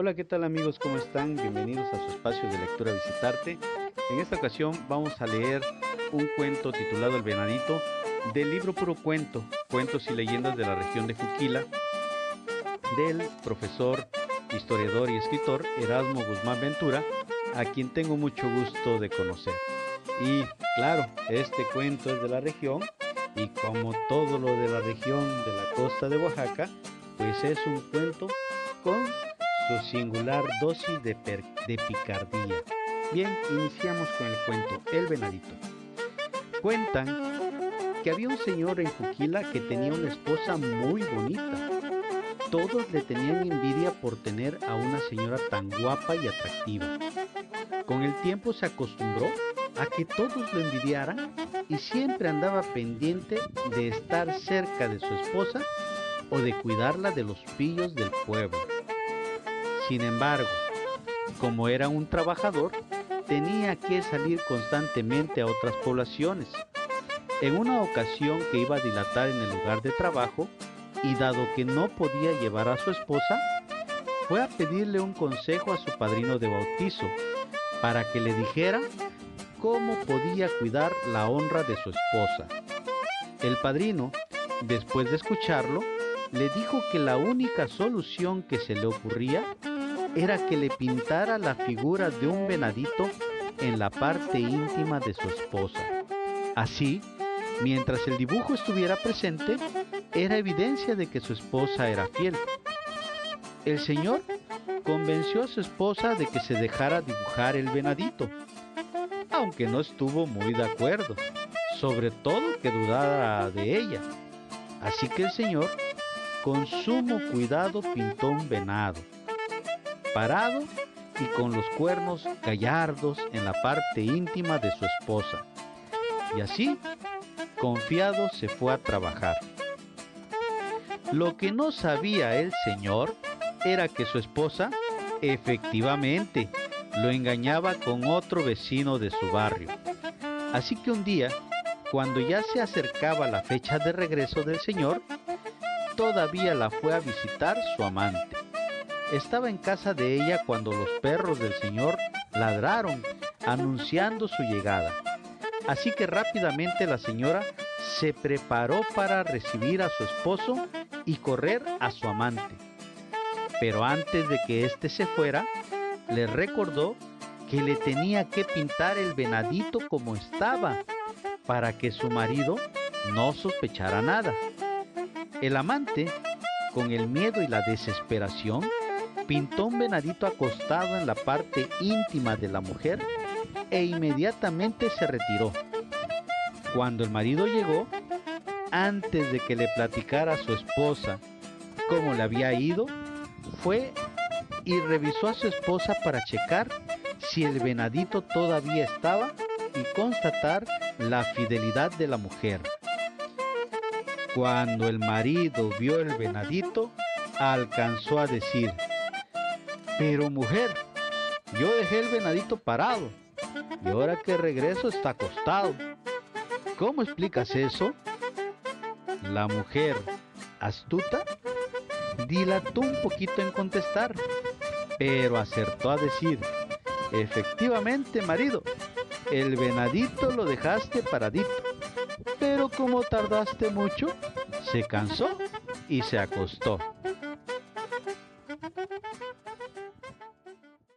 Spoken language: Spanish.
Hola, ¿qué tal amigos? ¿Cómo están? Bienvenidos a su espacio de lectura Visitarte. En esta ocasión vamos a leer un cuento titulado El Venadito del libro Puro Cuento, Cuentos y Leyendas de la región de Juquila, del profesor, historiador y escritor Erasmo Guzmán Ventura, a quien tengo mucho gusto de conocer. Y claro, este cuento es de la región y como todo lo de la región de la costa de Oaxaca, pues es un cuento con su singular dosis de, de picardía. Bien, iniciamos con el cuento El Venadito. Cuentan que había un señor en Juquila que tenía una esposa muy bonita. Todos le tenían envidia por tener a una señora tan guapa y atractiva. Con el tiempo se acostumbró a que todos lo envidiaran y siempre andaba pendiente de estar cerca de su esposa o de cuidarla de los pillos del pueblo. Sin embargo, como era un trabajador, tenía que salir constantemente a otras poblaciones. En una ocasión que iba a dilatar en el lugar de trabajo, y dado que no podía llevar a su esposa, fue a pedirle un consejo a su padrino de bautizo para que le dijera cómo podía cuidar la honra de su esposa. El padrino, después de escucharlo, le dijo que la única solución que se le ocurría era que le pintara la figura de un venadito en la parte íntima de su esposa. Así, mientras el dibujo estuviera presente, era evidencia de que su esposa era fiel. El señor convenció a su esposa de que se dejara dibujar el venadito, aunque no estuvo muy de acuerdo, sobre todo que dudara de ella. Así que el señor con sumo cuidado pintó un venado, parado y con los cuernos gallardos en la parte íntima de su esposa. Y así, confiado, se fue a trabajar. Lo que no sabía el señor era que su esposa efectivamente lo engañaba con otro vecino de su barrio. Así que un día, cuando ya se acercaba la fecha de regreso del señor, todavía la fue a visitar su amante. Estaba en casa de ella cuando los perros del señor ladraron, anunciando su llegada. Así que rápidamente la señora se preparó para recibir a su esposo y correr a su amante. Pero antes de que éste se fuera, le recordó que le tenía que pintar el venadito como estaba, para que su marido no sospechara nada. El amante, con el miedo y la desesperación, pintó un venadito acostado en la parte íntima de la mujer e inmediatamente se retiró. Cuando el marido llegó, antes de que le platicara a su esposa cómo le había ido, fue y revisó a su esposa para checar si el venadito todavía estaba y constatar la fidelidad de la mujer. Cuando el marido vio el venadito, alcanzó a decir, pero mujer, yo dejé el venadito parado y ahora que regreso está acostado. ¿Cómo explicas eso? La mujer, astuta, dilató un poquito en contestar, pero acertó a decir, efectivamente marido, el venadito lo dejaste paradito pero como tardaste mucho, se cansó y se acostó.